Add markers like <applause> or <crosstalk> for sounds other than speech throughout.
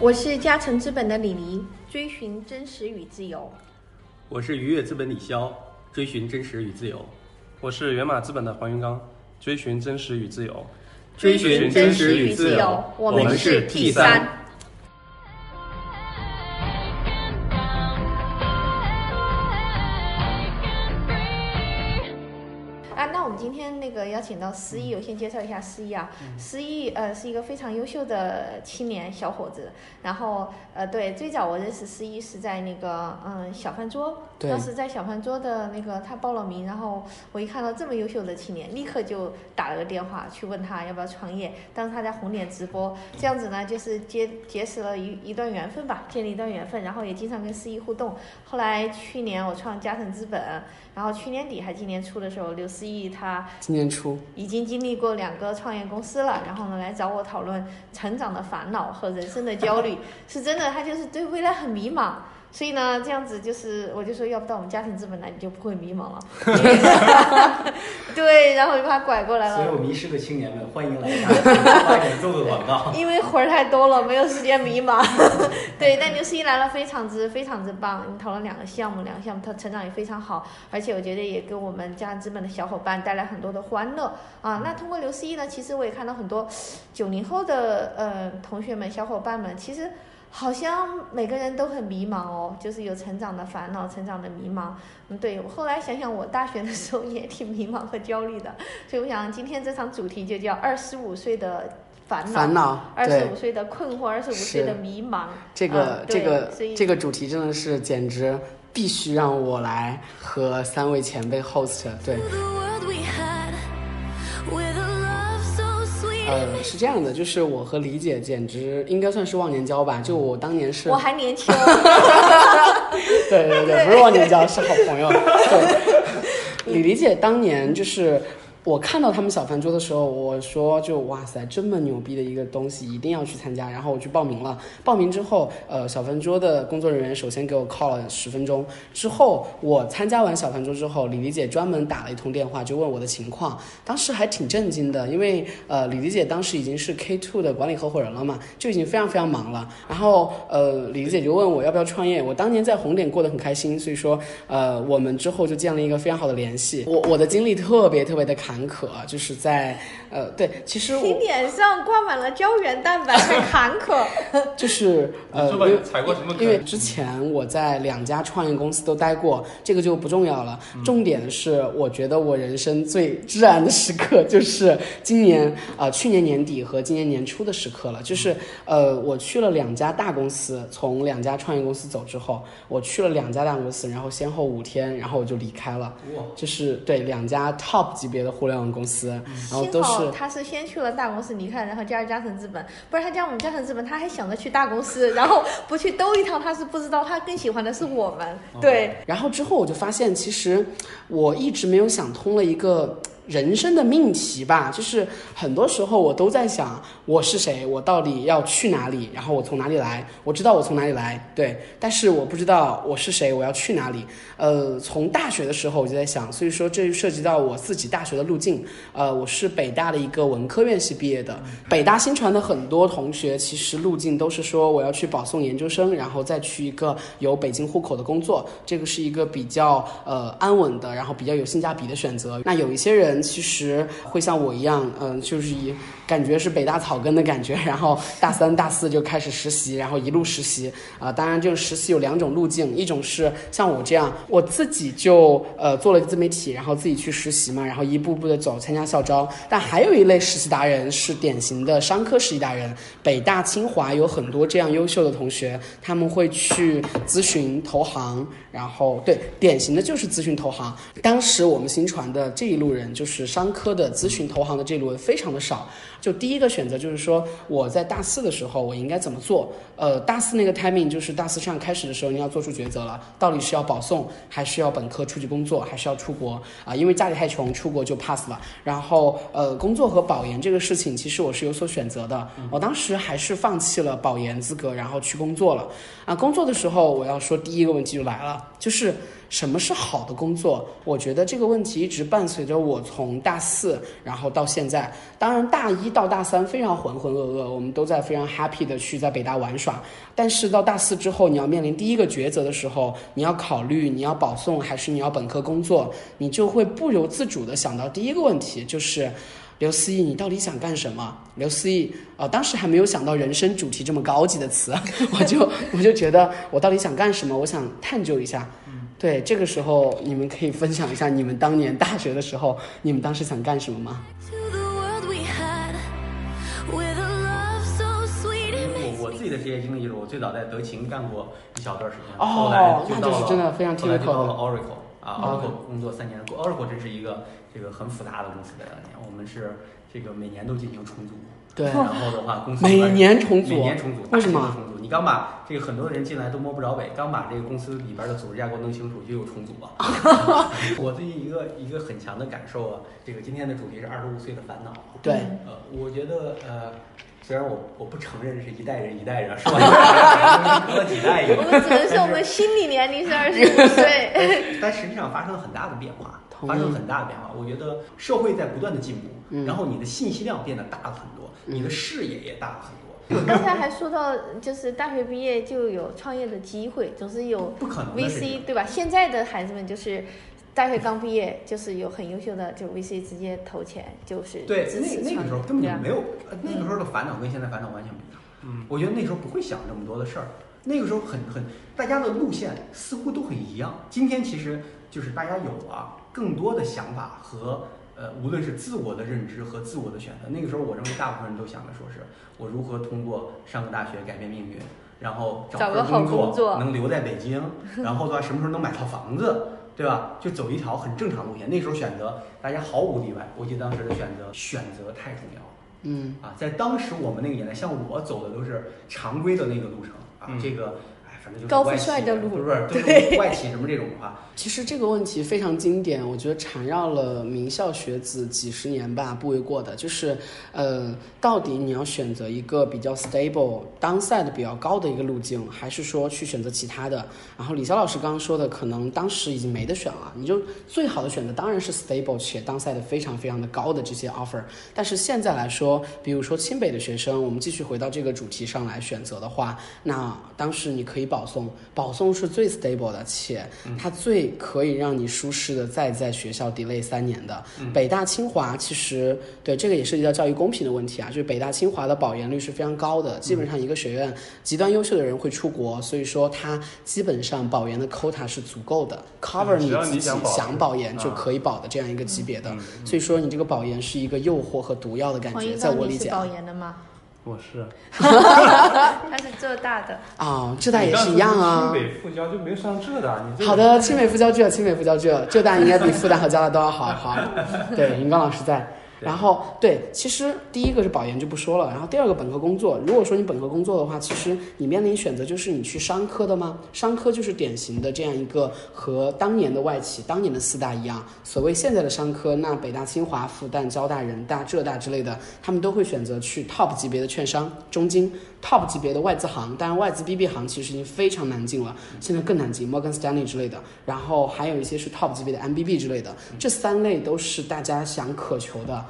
我是嘉诚资本的李黎，追寻真实与自由。我是愉悦资本李潇，追寻真实与自由。我是源码资本的黄云刚，追寻真实与自由。追寻真实与自由，我们是 T 三。请到思义，我先介绍一下思义啊。思义呃是一个非常优秀的青年小伙子。然后呃对，最早我认识思义是在那个嗯小饭桌，当时在小饭桌的那个他报了名，然后我一看到这么优秀的青年，立刻就打了个电话去问他要不要创业。当时他在红点直播，这样子呢就是结结识了一一段缘分吧，建立一段缘分，然后也经常跟思义互动。后来去年我创嘉诚资本。然后去年底还今年初的时候，刘思义他今年初已经经历过两个创业公司了，然后呢来找我讨论成长的烦恼和人生的焦虑，是真的，他就是对未来很迷茫。所以呢，这样子就是，我就说，要不到我们家庭资本来，你就不会迷茫了。<laughs> 对，然后就把他拐过来了。所有迷失的青年们，欢迎来发点做个广告。<laughs> 因为活儿太多了，没有时间迷茫。<laughs> 对，但刘思怡来了，非常之非常之棒。你讨论两个项目，两个项目他成长也非常好，而且我觉得也给我们家庭资本的小伙伴带来很多的欢乐啊。那通过刘思怡呢，其实我也看到很多九零后的呃同学们、小伙伴们，其实。好像每个人都很迷茫哦，就是有成长的烦恼，成长的迷茫。嗯，对我后来想想，我大学的时候也挺迷茫和焦虑的，所以我想今天这场主题就叫二十五岁的烦恼，烦恼，二十五岁的困惑，二十五岁的迷茫。这个这个这个主题真的是简直必须让我来和三位前辈 host，对。呃，是这样的，就是我和李姐简直应该算是忘年交吧。就我当年是，我还年轻。<laughs> 对对对，不是忘年交，是好朋友。对，<laughs> 李李姐当年就是。我看到他们小饭桌的时候，我说就哇塞，这么牛逼的一个东西，一定要去参加。然后我去报名了。报名之后，呃，小饭桌的工作人员首先给我 call 了十分钟。之后我参加完小饭桌之后，李丽姐专门打了一通电话，就问我的情况。当时还挺震惊的，因为呃，李丽姐当时已经是 K two 的管理合伙人了嘛，就已经非常非常忙了。然后呃，李丽姐就问我要不要创业。我当年在红点过得很开心，所以说呃，我们之后就建了一个非常好的联系。我我的经历特别特别的坎坎坷，就是在呃，对，其实你脸上挂满了胶原蛋白，很 <laughs> 坎坷。就是呃，因为踩过什么？因为之前我在两家创业公司都待过，这个就不重要了。重点是，我觉得我人生最至暗的时刻就是今年啊，去年年底和今年年初的时刻了。就是呃，我去了两家大公司，从两家创业公司走之后，我去了两家大公司，然后先后五天，然后我就离开了。哇！就是对两家 top 级别的互联网公司，然后都是他是先去了大公司离开，然后加入嘉诚资本，不然他加我们嘉诚资本，他还想着去大公司，然后不去兜一趟，他是不知道他更喜欢的是我们。对，然后之后我就发现，其实我一直没有想通了一个。人生的命题吧，就是很多时候我都在想我是谁，我到底要去哪里，然后我从哪里来，我知道我从哪里来，对，但是我不知道我是谁，我要去哪里。呃，从大学的时候我就在想，所以说这就涉及到我自己大学的路径。呃，我是北大的一个文科院系毕业的，北大新传的很多同学其实路径都是说我要去保送研究生，然后再去一个有北京户口的工作，这个是一个比较呃安稳的，然后比较有性价比的选择。那有一些人。其实会像我一样，嗯，就是以感觉是北大草根的感觉，然后大三、大四就开始实习，然后一路实习啊。当然，这个实习有两种路径，一种是像我这样，我自己就呃做了自媒体，然后自己去实习嘛，然后一步步的走，参加校招。但还有一类实习达人是典型的商科实习达人，北大、清华有很多这样优秀的同学，他们会去咨询投行，然后对，典型的就是咨询投行。当时我们新传的这一路人就。是商科的咨询投行的这一路人非常的少，就第一个选择就是说我在大四的时候我应该怎么做？呃，大四那个 timing 就是大四上开始的时候你要做出抉择了，到底是要保送还是要本科出去工作，还是要出国啊？因为家里太穷，出国就 pass 了。然后呃，工作和保研这个事情其实我是有所选择的，我当时还是放弃了保研资格，然后去工作了。啊，工作的时候我要说第一个问题就来了，就是。什么是好的工作？我觉得这个问题一直伴随着我从大四，然后到现在。当然，大一到大三非常浑浑噩噩，我们都在非常 happy 的去在北大玩耍。但是到大四之后，你要面临第一个抉择的时候，你要考虑你要保送还是你要本科工作，你就会不由自主的想到第一个问题就是。刘思义，你到底想干什么？刘思义，呃，当时还没有想到人生主题这么高级的词，<laughs> 我就我就觉得我到底想干什么？我想探究一下。对，这个时候你们可以分享一下你们当年大学的时候，你们当时想干什么吗？我我自己的职业经历就是我最早在德勤干过一小段时间，哦，那就是真的非常 typical 到了 Oracle 啊，Oracle 工作三年，Oracle 真是一个。这个很复杂的公司的两年，我们是这个每年都进行重组，对，然后的话公司每年重组，每年重组，为什么？重组，你刚把这个很多人进来都摸不着北，刚把这个公司里边的组织架构弄清楚，就有重组了。<laughs> 我最近一个一个很强的感受啊，这个今天的主题是二十五岁的烦恼。对，呃，我觉得呃，虽然我我不承认是一代人一代人，是吧？<laughs> 隔了几代我们只能说我们心理年龄是二十五岁，<laughs> 但实际上发生了很大的变化。发生很大的变化，我觉得社会在不断的进步，然后你的信息量变得大了很多，你的视野也大了很多。刚才还说到，就是大学毕业就有创业的机会，总是有不可能 VC 对吧？现在的孩子们就是大学刚毕业，就是有很优秀的，就 VC 直接投钱，就是对那那个时候根本就没有，那个时候的烦恼跟现在烦恼完全不一样。嗯，我觉得那时候不会想这么多的事儿，那个时候很很大家的路线似乎都很一样。今天其实就是大家有了。更多的想法和呃，无论是自我的认知和自我的选择，那个时候我认为大部分人都想的说是我如何通过上个大学改变命运，然后找个工作能留在北京，然后的话什么时候能买套房子，对吧？就走一条很正常路线。那时候选择大家毫无例外，我记得当时的选择选择太重要了。嗯啊，在当时我们那个年代，像我走的都是常规的那个路程啊，这个。高富帅的路，不是对外企什么这种的话，其实这个问题非常经典，我觉得缠绕了名校学子几十年吧，不为过的。就是，呃，到底你要选择一个比较 stable、downside 比较高的一个路径，还是说去选择其他的？然后李潇老师刚刚说的，可能当时已经没得选了，你就最好的选择当然是 stable 且 downside 非常非常的高的这些 offer。但是现在来说，比如说清北的学生，我们继续回到这个主题上来选择的话，那当时你可以保送，保送是最 stable 的，且它最可以让你舒适的再在学校 delay 三年的。北大清华其实对这个也涉及到教育公平的问题啊，就是北大清华的保研率是非常高的，基本上一个学院极端优秀的人会出国，所以说它基本上保研的 quota 是足够的，cover 你自己想保研就可以保的这样一个级别的。所以说你这个保研是一个诱惑和毒药的感觉，在我理解。保研的吗？我是，<laughs> 他是浙大的啊，浙大也是一样啊。清北复交就没有上浙大，你好的，清北复交浙，清北复交浙，浙大应该比复旦和交大都要好。好，对，云刚老师在。然后对，其实第一个是保研就不说了，然后第二个本科工作，如果说你本科工作的话，其实你面临选择就是你去商科的吗？商科就是典型的这样一个和当年的外企、当年的四大一样，所谓现在的商科，那北大、清华、复旦、交大、人大、浙大之类的，他们都会选择去 top 级别的券商、中金。Top 级别的外资行，当然外资 BB 行其实已经非常难进了，现在更难进，摩根斯丹利之类的，然后还有一些是 top 级别的 MBB 之类的，这三类都是大家想渴求的。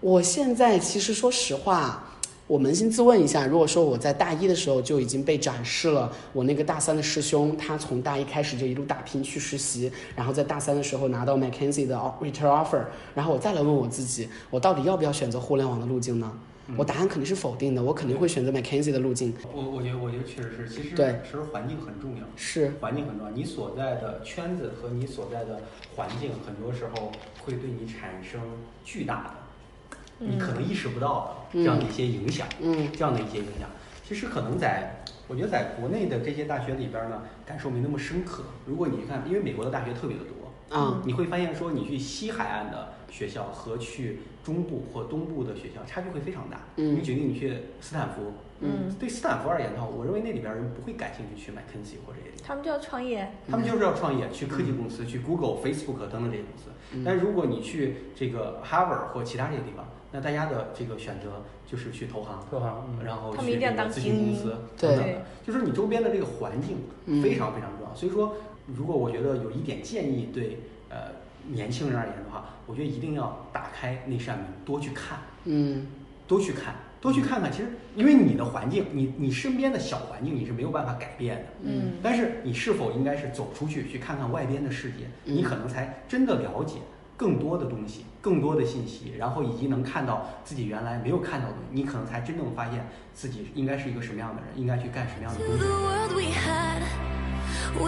我现在其实说实话，我扪心自问一下，如果说我在大一的时候就已经被展示了我那个大三的师兄，他从大一开始就一路打拼去实习，然后在大三的时候拿到 McKinsey 的 return offer，然后我再来问我自己，我到底要不要选择互联网的路径呢？我答案肯定是否定的，我肯定会选择 McKinsey 的路径。我我觉得我觉得确实是，其实对，其实环境很重要，是环境很重要。你所在的圈子和你所在的环境，很多时候会对你产生巨大的，你可能意识不到的这样的一些影响，嗯，这样的一些影响。其实可能在，我觉得在国内的这些大学里边呢，感受没那么深刻。如果你看，因为美国的大学特别的多，啊，你会发现说，你去西海岸的学校和去。中部或东部的学校差距会非常大。嗯，你决定你去斯坦福，嗯，对斯坦福而言的话，我认为那里边人不会感兴趣去麦肯锡或者这些。他们就要创业。他们就是要创业，去科技公司，去 Google、Facebook 等等这些公司。但如果你去这个 Harvard 或其他这些地方，那大家的这个选择就是去投行，投行，然后去这个咨询公司等等的。就是你周边的这个环境非常非常重要。所以说，如果我觉得有一点建议对呃年轻人而言的话，我觉得一定要打开那扇门，多去看，嗯。多去看，多去看看。其实因为你的环境，你你身边的小环境你是没有办法改变的。嗯。但是你是否应该是走出去去看看外边的世界，嗯。你可能才真的了解更多的东西，更多的信息，然后以及能看到自己原来没有看到的东西，你可能才真正发现自己应该是一个什么样的人，应该去干什么样的 To 东我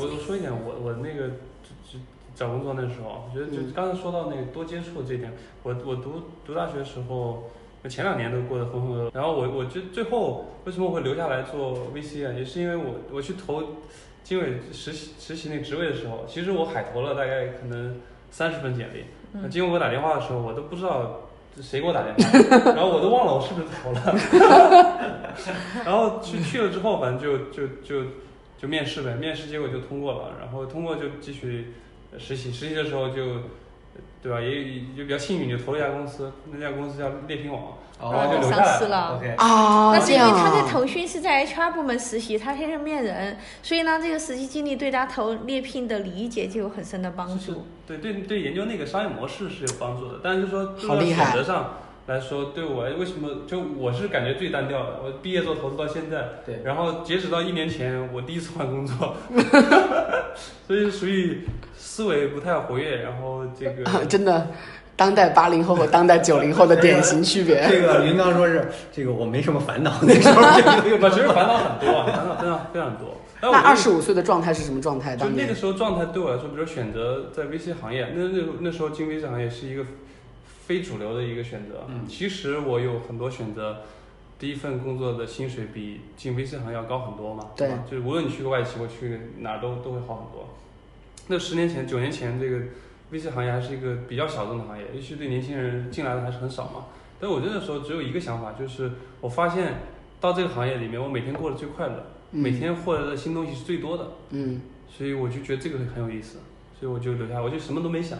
我说一点，我我那个就就找工作那时候，我觉得就嗯。刚才说到那个多接触这一点，我我读读大学的时候，我前两年都过得浑浑噩噩，然后我我就最后为什么会留下来做 VC 啊，也是因为我我去投经纬实习实习那职位的时候，其实我海投了大概可能三十份简历，那嗯经纬给我打电话的时候，我都不知道谁给我打电话，<laughs> 然后我都忘了我是不是投了，<laughs> 然后去去了之后，反正就就就就面试呗，面试结果就通过了，然后通过就继续实习，实习的时候就对吧，也也就比较幸运，就投了一家公司，那家公司叫猎聘网，然后就留下上来市了。OK，啊，那是因为他在腾讯是在 HR 部门实习，他天天面人，所以呢，这个实习经历对他投猎聘的理解就有很深的帮就是助。对对对，研究那个商业模式是有帮助的，但是就说好的选择上来说，对我为什么就我是感觉最单调的，我毕业做投资到现在，对然后截止到一年前，我第一次换工作，<laughs> 所以属于思维不太活跃，然后这个啊 <laughs> 真的，当代八零后和当代九零后的典型区别。<laughs> 这个云刚说是这个我没什么烦恼，那时候就有，其实烦恼很多啊，烦恼真的非常多。那二十五岁的状态是什么状态？那个时候状态对我来说，比如选择在 VC 行业，那那那时候进 VC 行业是一个非主流的一个选择。嗯其实我有很多选择，第一份工作的薪水比进 VC 行业要高很多嘛，对吧？就是无论你去个外企，我去哪儿都都会好很多。那十年前、九年前，这个 VC 行业还是一个比较小众的行业，尤其对年轻人进来的还是很少嘛。但我那时候只有一个想法，就是我发现到这个行业里面，我每天过得最快乐，嗯每天获得的新东西是最多的。嗯所以我就觉得这个很有意思，所以我就留下，我就什么都没想，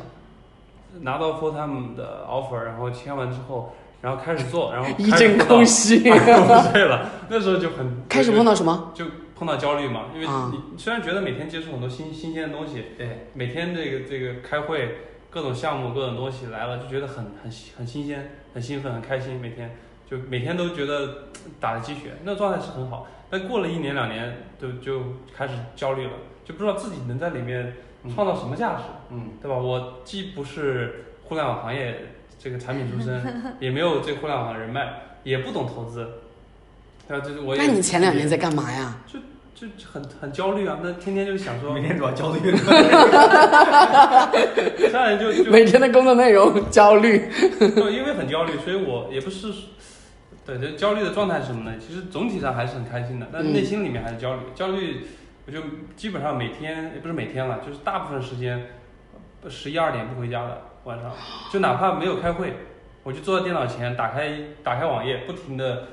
拿到 full time 的 offer，然后签完之后，然后开始做，然后 <laughs> 一阵空虚，<laughs> 对了，那时候就很开始碰到什么？就碰到焦虑嘛，因为啊你虽然觉得每天接触很多新新鲜的东西，对，每天这个这个开会，各种项目各种东西来了，就觉得很很很新鲜，很兴奋，很开心，每天就每天都觉得打了鸡血，那状态是很好。但过了一年两年，就就开始焦虑了，就不知道自己能在里面创造什么价值，嗯，对吧？我既不是互联网行业这个产品出身，<laughs> 也没有这个互联网人脉，也不懂投资，对吧？就是我也那你前两年在干嘛呀？就就很很焦虑啊，那天天就想说每，天主要焦虑。前两年就就 <laughs> 每天的工作内容焦虑。就因为很焦虑，所以我也不是，对，就焦虑的状态是什么呢？其实总体上还是很开心的，但嗯内心里面还是焦虑。焦虑，我就基本上每天也不是每天了，就是大部分时间十一二点不回家的晚上，就哪怕没有开会，我就坐在电脑前，打开打开网页，不停的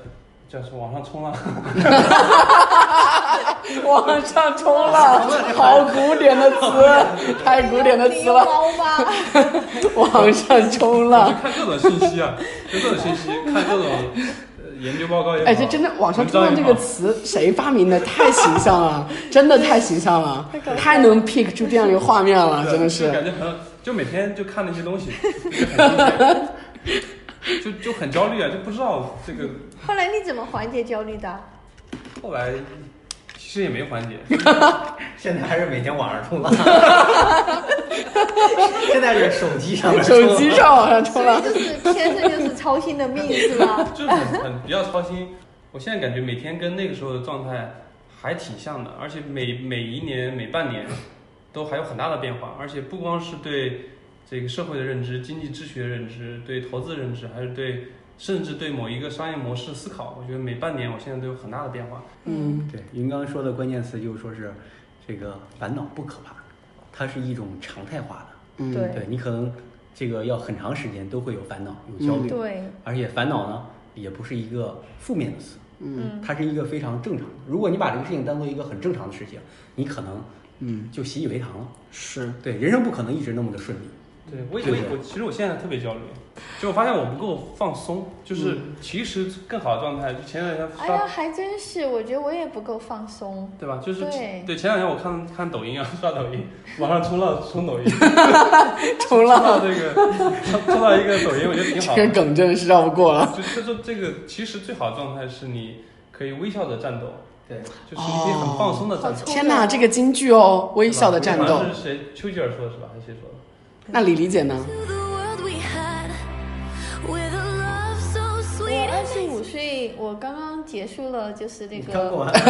就是往上冲啊，<laughs> 往上冲浪，<laughs> 好古典的词，太古典的词了。<laughs> 往上冲就。看各种信息啊，就各种信息，看各种呃研究报告也好，哎，这真的“网上冲浪”这个词谁发明的？太形象了，<laughs> 真的太形象了，太能 pick 出这样一个画面了，真的。是感觉很，就每天就看那些东西，就 <laughs> 就很焦虑啊，就不知道这个后来你怎么缓解焦虑的？后来其实也没缓解，<laughs> 现在还是每天晚上冲浪，<laughs> 现在是手机上面手机上往上冲浪，所以就是天生就是操心的命是吧？<laughs> 就是很很比较操心。我现在感觉每天跟那个时候的状态还挺像的，而且每每一年每半年都还有很大的变化，而且不光是对这个社会的认知、经济秩序的认知、对投资的认知，还是对甚至对某一个商业模式思考，我觉得每半年我现在都有很大的变化。嗯，对，云刚说的关键词就是说是这个烦恼不可怕，它是一种常态化的。嗯，对。对你可能这个要很长时间都会有烦恼、有焦虑，对，而且烦恼呢也不是一个负面的词，嗯，它是一个非常正常的。如果你把这个事情当做一个很正常的事情，你可能嗯，就习以为常了。是，对，人生不可能一直那么的顺利，对我对我我其实我现在特别焦虑，就我发现我不够放松，就是其实更好的状态，就前两天刷哎呀，还真是，我觉得我也不够放松。对吧？就是对前两天我看看抖音啊，刷抖音，网上冲浪冲抖音，<laughs> 冲冲浪，这个冲冲到一个抖音，我觉得挺好的。这个梗真的是绕不过了。就就说这个其实最好的状态是你可以微笑的战斗，对，就是你可以很放松的战斗。天哪，这个京剧哦，微笑的战斗好。像是谁？丘吉尔说的是吧？还是谁说的？那李李姐呢？To the world we had, with love so 我 sweet 二十五岁，我刚刚结束了，就是那个，刚过完，<laughs> 对，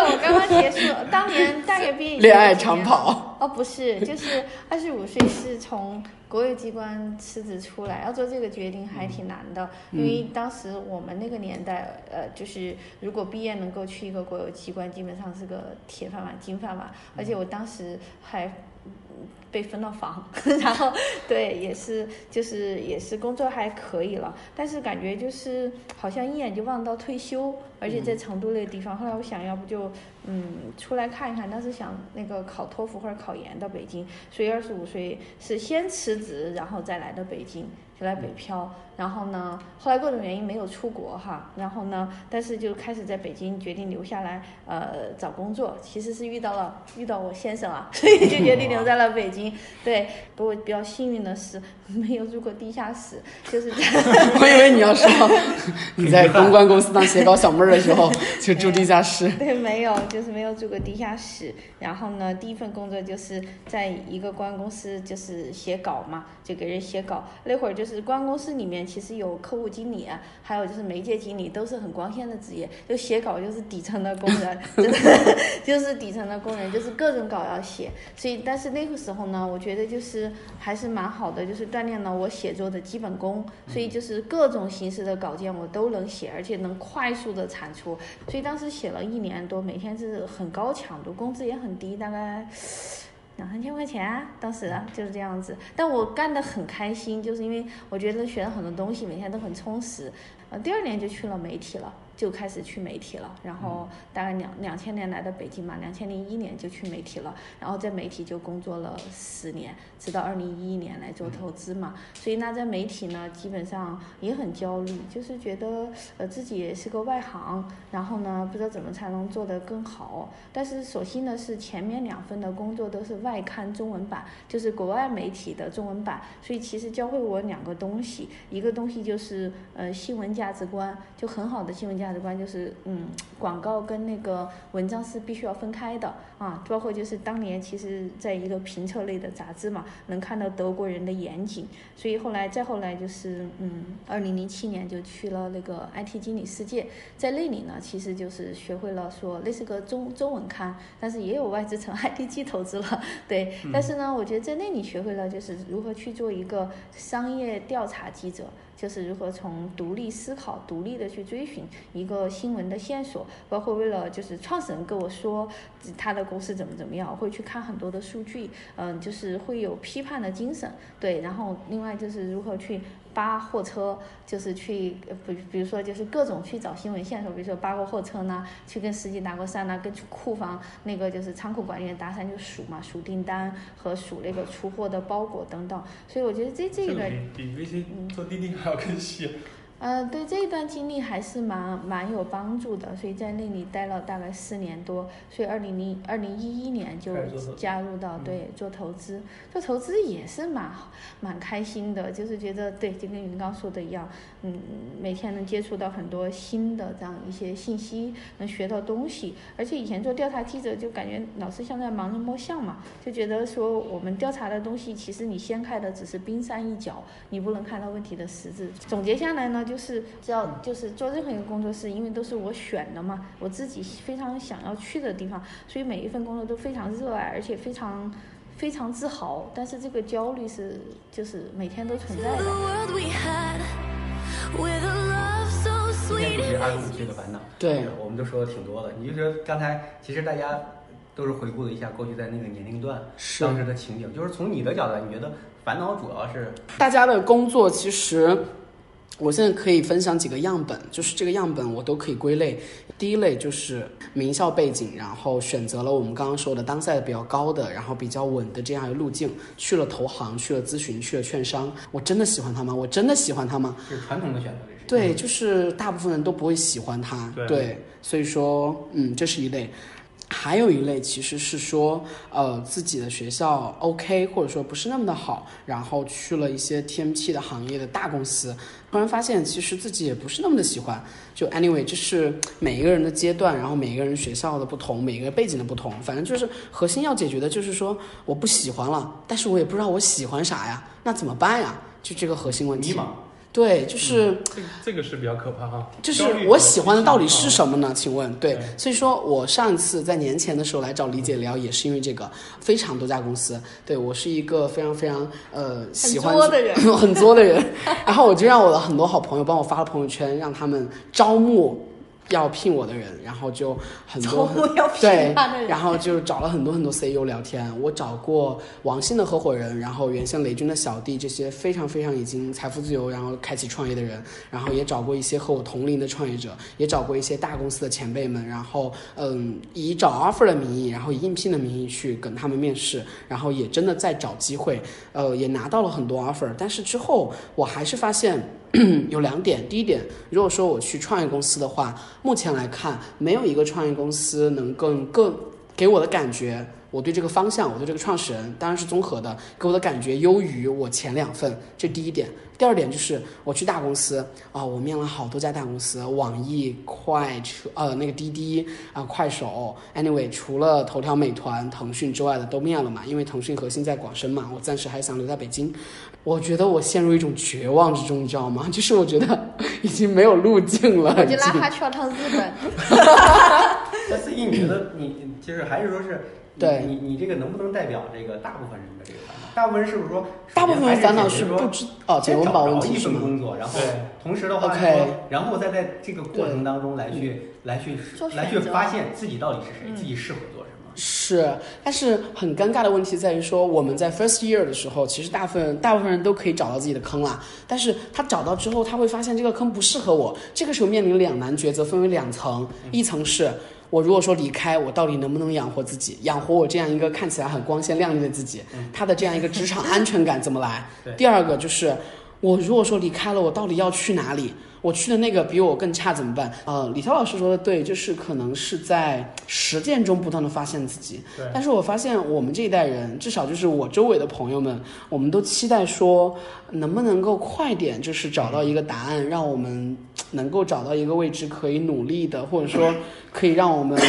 我刚刚结束，当年大学毕业恋爱长跑。哦，不是，就是二十五岁是从国有机关辞职出来，要做这个决定还挺难的，因为当时我们那个年代，呃，就是如果毕业能够去一个国有机关，基本上是个铁饭碗、金饭碗，而且我当时还。被分了房，<laughs> 然后对，也是就是也是工作还可以了，但是感觉就是好像一眼就望到退休，而且在成都那个地方。后来我想要不就嗯出来看一看，当时想那个考托福或者考研到北京，所以二十五岁是先辞职，然后再来的北京，就来北漂。然后呢，后来各种原因没有出国哈，然后呢，但是就开始在北京决定留下来，呃，找工作。其实是遇到了 <laughs> 遇到我先生啊，所以就决定留在了北京。对，不过比较幸运的是没有住过地下室，就是在 <laughs> 我以为你要说 <laughs> 你在公关公司当写稿小妹儿的时候就住地下室。对，没有，就是没有住过地下室。然后呢，第一份工作就是在一个公关公司，就是写稿嘛，就给人写稿。那会儿就是公关公司里面其实有客户经理啊，还有就是媒介经理，都是很光鲜的职业。就写稿就是底层的工人，<laughs> 真的就是底层的工人，就是各种稿要写。所以，但是那个时候呢，我觉得就是还是蛮好的，就是锻炼了我写作的基本功。所以就是各种形式的稿件我都能写，而且能快速的产出。所以当时写了一年多，每天是是很高强度，工资也很低，大概两三千块钱。当时就是这样子，但我干得很开心，就是因为我觉得学了很多东西，每天都很充实。呃，第二年就去了媒体了。就开始去媒体了，然后大概两两千年来的北京嘛，两千零一年就去媒体了，然后在媒体就工作了十年，直到二零一一年来做投资嘛。所以那在媒体呢，基本上也很焦虑，就是觉得呃自己也是个外行，然后呢不知道怎么才能做得更好。但是所幸的是前面两份的工作都是外刊中文版，就是国外媒体的中文版，所以其实教会我两个东西，一个东西就是呃新闻价值观，就很好的新闻价。价值观就是，嗯，广告跟那个文章是必须要分开的啊，包括就是当年其实在一个评测类的杂志嘛，能看到德国人的严谨，所以后来再后来就是，嗯，二零零七年就去了那个 IT 经理世界，在那里呢，其实就是学会了说那是个中中文刊，但是也有外资成 <laughs> ITG 投资了，对，但是呢，我觉得在那里学会了就是如何去做一个商业调查记者。就是如何从独立思考、独立的去追寻一个新闻的线索，包括为了就是创始人跟我说他的公司怎么怎么样，我会去看很多的数据，嗯，就是会有批判的精神，对，然后另外就是如何去扒货车，就是去比比如说就是各种去找新闻线索，比如说扒过货车呢，去跟司机搭过讪呢，跟库房那个就是仓库管理员搭讪就数嘛，数订单和数那个出货的包裹等等，所以我觉得这这个比比微信做滴滴还要更细。呃，对这一段经历还是蛮蛮有帮助的，所以在那里待了大概四年多，所以二零零二零一一年就加入到对做投资，做投资也是蛮蛮开心的，就是觉得对，就跟云刚说的一样，嗯，每天能接触到很多新的这样一些信息，能学到东西，而且以前做调查记者就感觉老是像在盲人摸象嘛，就觉得说我们调查的东西其实你掀开的只是冰山一角，你不能看到问题的实质。总结下来呢。就是只要就是做任何一个工作室，因为都是我选的嘛，我自己非常想要去的地方，所以每一份工作都非常热爱，而且非常非常自豪。但是这个焦虑是就是每天都存在的。今天主题二十五岁的烦恼，对，我们都说的挺多的。你就说刚才其实大家都是回顾了一下过去在那个年龄段当时的情景，就是从你的角度，你觉得烦恼主要是大家的工作其实。我现在可以分享几个样本，就是这个样本我都可以归类。第一类就是名校背景，然后选择了我们刚刚说的当赛比较高的，然后比较稳的这样一个路径，去了投行，去了咨询，去了券商。我真的喜欢他吗？我真的喜欢他吗？是传统的选择，对，就是大部分人都不会喜欢他，对所以说，嗯，这是一类。还有一类其实是说，呃，自己的学校 OK，或者说不是那么的好，然后去了一些 TMT 的行业的大公司，突然发现其实自己也不是那么的喜欢。就 anyway，这是每一个人的阶段，然后每一个人学校的不同，每一个背景的不同，反正就是核心要解决的就是说，我不喜欢了，但是我也不知道我喜欢啥呀，那怎么办呀？就这个核心问题。对，就是。这个这个是比较可怕哈。就是我喜欢的到底是？什么呢？请问，对对，所以说我上一次在年前的时候来找李姐聊，也是因为这个，非常多家公司，对我是一个非常非常呃喜欢作的人 <laughs> 很作的人，<laughs> 然后我就让我的很多好朋友帮我发了朋友圈，让他们招募要聘我的人，然后就很多对然后就找了很多很多 CEO 聊天，我找过王兴的合伙人，然后原先雷军的小弟，这些非常非常已经财富自由，然后开启创业的人，然后也找过一些和我同龄的创业者，也找过一些大公司的前辈们，然后嗯，以找 offer 的名义，然后以应聘的名义去跟他们面试，然后也真的在找机会，呃，也拿到了很多 offer，但是之后我还是发现。<clears throat> 有两点，第一点，如果说我去创业公司的话，目前来看，没有一个创业公司能更更给我的感觉，我对这个方向，我对这个创始人，当然是综合的，给我的感觉优于我前两份，这第一点。第二点就是我去大公司啊、我面了好多家大公司，网易、快车呃那个滴滴啊、快手，anyway，除了头条、美团、腾讯之外的都面了嘛，因为腾讯核心在广深嘛，我暂时还想留在北京。我觉得我陷入一种绝望之中，你知道吗？<laughs> 就是我觉得已经没有路径了，我就拉他去了趟日本，那司仪，你觉得你就是还是说是你对你你这个能不能代表这个大部分人的这个烦恼？大部分人是不是说，大部分人烦恼是是不知哦结先婚保问找着一题是吗？份工作，然后对同时的话 OK 说，然后再在这个过程当中来去来去来去发现自己到底是谁，嗯自己适合做什么。是，但是很尴尬的问题在于说，我们在 first year 的时候，其实大部分大部分人都可以找到自己的坑啦。但是他找到之后，他会发现这个坑不适合我。这个时候面临两难抉择，分为两层，一层是我如果说离开，我到底能不能养活自己，养活我这样一个看起来很光鲜亮丽的自己，他的这样一个职场安全感怎么来？第二个就是我如果说离开了，我到底要去哪里？我去的那个比我更差怎么办？呃，李涛老师说的对，就是可能是在实践中不断的发现自己。对但是我发现我们这一代人，至少就是我周围的朋友们，我们都期待说，能不能够快点，就是找到一个答案，让我们能够找到一个位置可以努力的，或者说可以让我们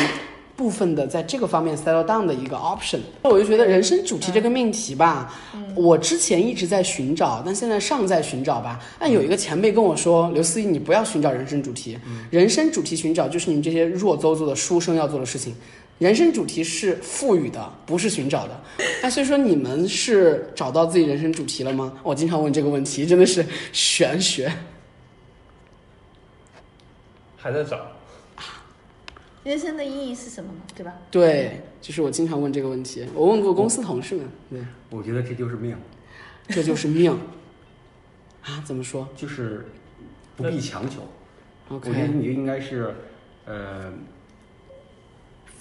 部分的在这个方面 settle down 的一个 option 那。我就觉得人生主题这个命题吧，我之前一直在寻找，但现在尚在寻找吧。但有一个前辈跟我说，刘思怡，你不要寻找人生主题，人生主题寻找就是你们这些弱邹邹的书生要做的事情。人生主题是赋予的，不是寻找的。那所以说，你们是找到自己人生主题了吗？我经常问这个问题，真的是玄学。还在找，人生的意义是什么嘛？对吧？对，就是我经常问这个问题。我问过公司同事们，对，我觉得这就是命，这就是命啊？怎么说就是不必强求。我觉得你就应该是，呃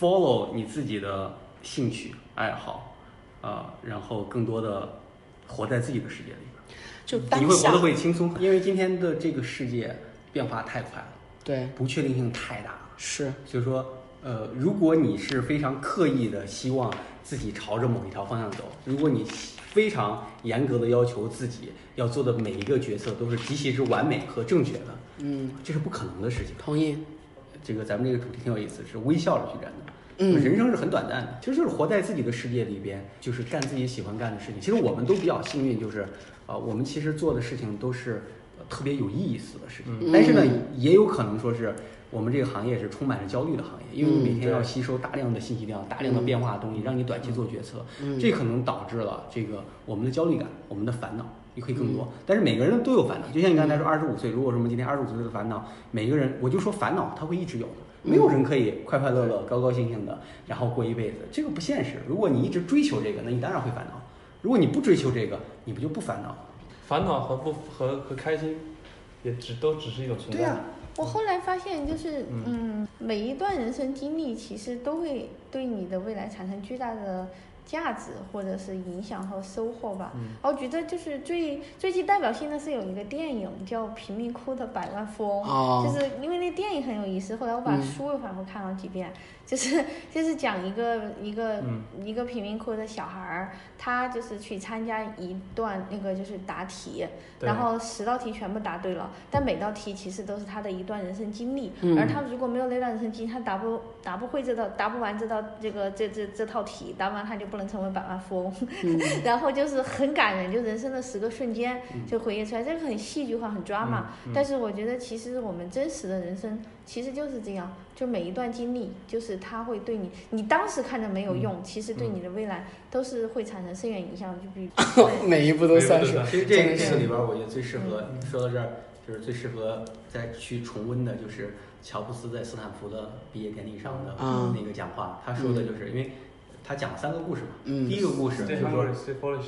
，follow 你自己的兴趣爱好，啊、然后更多的活在自己的世界里边，就当下你会活得会轻松，因为今天的这个世界变化太快了，对，不确定性太大了。是就是说，呃，如果你是非常刻意的希望自己朝着某一条方向走，如果你非常严格的要求自己要做的每一个决策都是极其之完美和正确的，嗯，这是不可能的事情。同意。这个咱们这个主题挺有意思，是微笑着去战斗。嗯人生是很短暂的，其实就是活在自己的世界里边，就是干自己喜欢干的事情。其实我们都比较幸运，就是啊、我们其实做的事情都是、呃特别有意思的事情。嗯但是呢，也有可能说是我们这个行业是充满着焦虑的行业，因为每天要吸收大量的信息量、大量的变化的东西，让你短期做决策，嗯这可能导致了这个我们的焦虑感、我们的烦恼。也可以更多，但是每个人都有烦恼，就像你刚才说，二十五岁，如果说我们今天二十五岁的烦恼，每个人，我就说烦恼，他会一直有的，没有人可以快快乐乐、高高兴兴的，然后过一辈子，这个不现实。如果你一直追求这个，那你当然会烦恼；如果你不追求这个，你不就不烦恼？烦恼和不和和开心也只都只是一种存在。对呀、我后来发现，就是嗯。嗯，每一段人生经历其实都会对你的未来产生巨大的价值，或者是影响和收获吧。嗯。我觉得就是最最具代表性的是有一个电影叫《贫民窟的百万富翁》，哦就是因为那电影很有意思，后来我把嗯。书又反复看了几遍，就是就是讲一个一个、嗯。一个贫民窟的小孩儿，他就是去参加一段那个就是答题，然后十道题全部答对了，但每道题其实都是他的一段人生经历，嗯。而他如果没有那段人生经历，他答不答不会这道答不完这道这个这这这套题，答完他就不能成为百万富翁。嗯。<laughs> 然后就是很感人，就人生的十个瞬间就回忆出来，这个很戏剧化，很抓马。嗯嗯。但是我觉得其实我们真实的人生其实就是这样，就每一段经历，就是它会对你，你当时看着没有嗯用，其实对你的未来都是会产生深远影响。就比如 <laughs> 每一步都算是。其实这真的是这个里边，我觉得最适合说到这儿，就是最适合再去重温的，就是乔布斯在斯坦福的毕业典礼上的嗯那个讲话。他说的就是，因为他讲了三个故事嘛。嗯第一个故事就是说。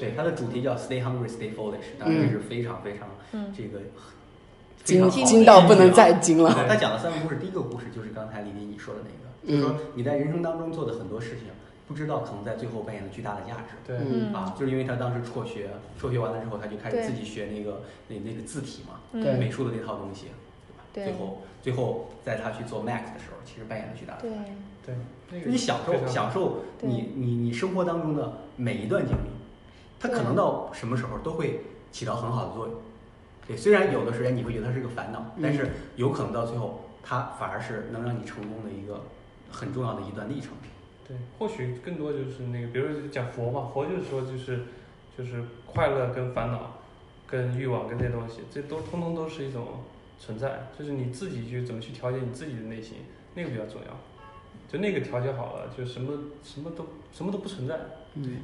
对，他的主题叫 “Stay hungry, stay foolish”，当然这是非常非常嗯这个非精精到不能再的精了。他讲了三个故事，第一个故事就是刚才李丽你说的那个，就是说你在人生当中做的很多事情，不知道可能在最后扮演了巨大的价值。对，嗯。啊，就是因为他当时辍学，辍学完了之后，他就开始自己学那个那那个字体嘛，美术的那套东西，对。吧？对最后最后在他去做 Max 的时候，其实扮演了巨大的对价值。对，那就个你享受享受你你你生活当中的每一段经历，它可能到什么时候都会起到很好的作用。对，虽然有的时间你会觉得它是个烦恼，但是有可能到最后，它反而是能让你成功的一个很重要的一段历程。对，或许更多就是那个，比如说讲佛嘛，佛就是说就是就是快乐跟烦恼、跟欲望跟这些东西，这都通通都是一种存在，就是你自己去怎么去调节你自己的内心，那个比较重要。就那个调节好了，就什么什么都什么都不存在。嗯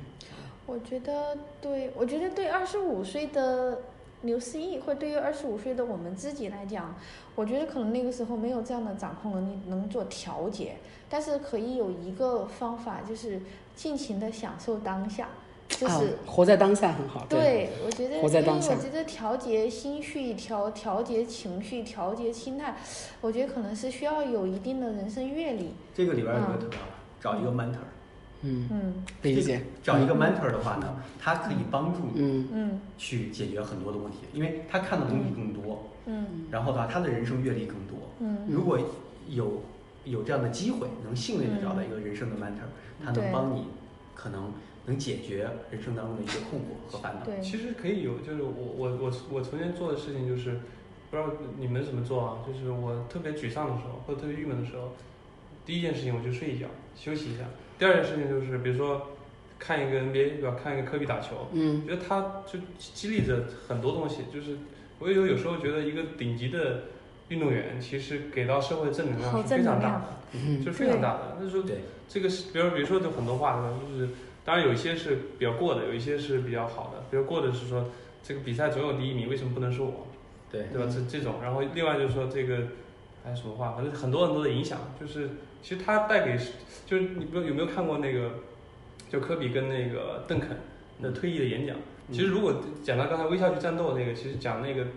我觉得对，我觉得对二十五岁的刘思义，或对于二十五岁的我们自己来讲，我觉得可能那个时候没有这样的掌控能力，能做调节，但是可以有一个方法，就是尽情的享受当下，就啊是。，活在当下很好。对，对，我觉得，因为活在当下我觉得调节心绪、调调节情绪、调节心态，我觉得可能是需要有一定的人生阅历。这个里边有一个嗯特别好，找一个 mentor，嗯，嗯理解。找一个 mentor 的话呢，他可以帮助你嗯嗯去解决很多的问题，因为他看的东西更多，嗯然后的话他的人生阅历更多。嗯如果有有这样的机会，能幸运的找到一个人生的 mentor，、他能帮你，可能能解决人生当中的一些困惑和烦恼。对，其实可以有，就是我我我我曾经做的事情就是，不知道你们怎么做啊？就是我特别沮丧的时候，或者特别郁闷的时候，第一件事情我就睡一觉，休息一下。第二件事情就是，比如说看一个 NBA 对吧？看一个科比打球，嗯觉得他就激励着很多东西。就是我有有时候觉得一个顶级的运动员，其实给到社会的正能量是非常大的，嗯就是非常大的。那时候，这个是，比如比如说就很多话对吧？就是当然有一些是比较过的，有一些是比较好的。比如过的是说这个比赛总有第一名，为什么不能是我？对，对吧？这这种，然后另外就是说这个还有什么话？反正很多很多的影响，就是其实他带给，就是你不有没有看过那个，就科比跟那个邓肯的退役的演讲？其实如果讲到刚才微笑去战斗那个，其实讲那个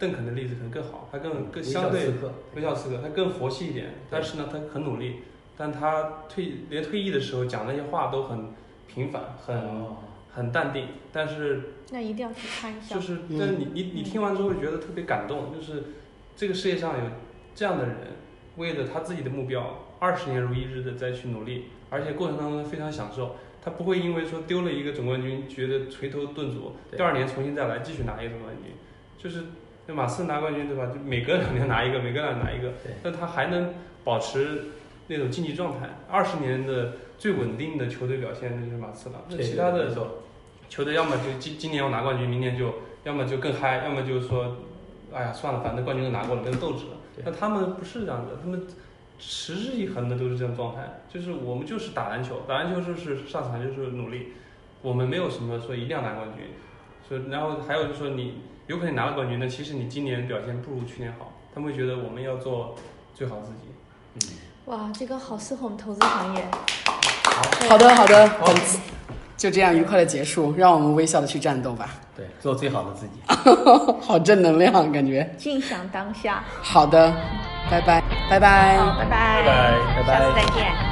邓肯的例子可能更好，他更更微笑相对刺客微笑刺客，他更佛系一点，但是呢，他很努力，但他退连退役的时候讲那些话都很平凡，很、哦很淡定，但是那一定要去看一下。就是，嗯但是你你你听完之后会觉得特别感动，就是这个世界上有这样的人，为了他自己的目标，二十年如一日的再去努力，而且过程当中非常享受。他不会因为说丢了一个总冠军，觉得垂头顿足，第二年重新再来继续拿一个总冠军，就是那马刺拿冠军对吧？就每隔两年拿一个，每隔两年拿一个对，但他还能保持那种竞技状态。二十年的最稳定的球队表现，那就是马刺了。那其他的没错球队要么就今今年要拿冠军，明年就要么就更嗨，要么就是说，哎呀算了，反正冠军都拿过了，没有斗志了对。那他们不是这样的，他们持之以恒的都是这种状态，就是我们就是打篮球，打篮球就是上场就是努力，我们没有什么说一定要拿冠军，所以然后还有就是说你有可能拿了冠军，那其实你今年表现不如去年好，他们会觉得我们要做最好自己。嗯，哇，这个好适合我们投资行业。好的好的，就这样愉快的结束，让我们微笑的去战斗吧。对，做最好的自己。<laughs> 好正能量，感觉。尽享当下。好的，拜拜，拜拜。好，拜拜，拜拜拜拜下次再见。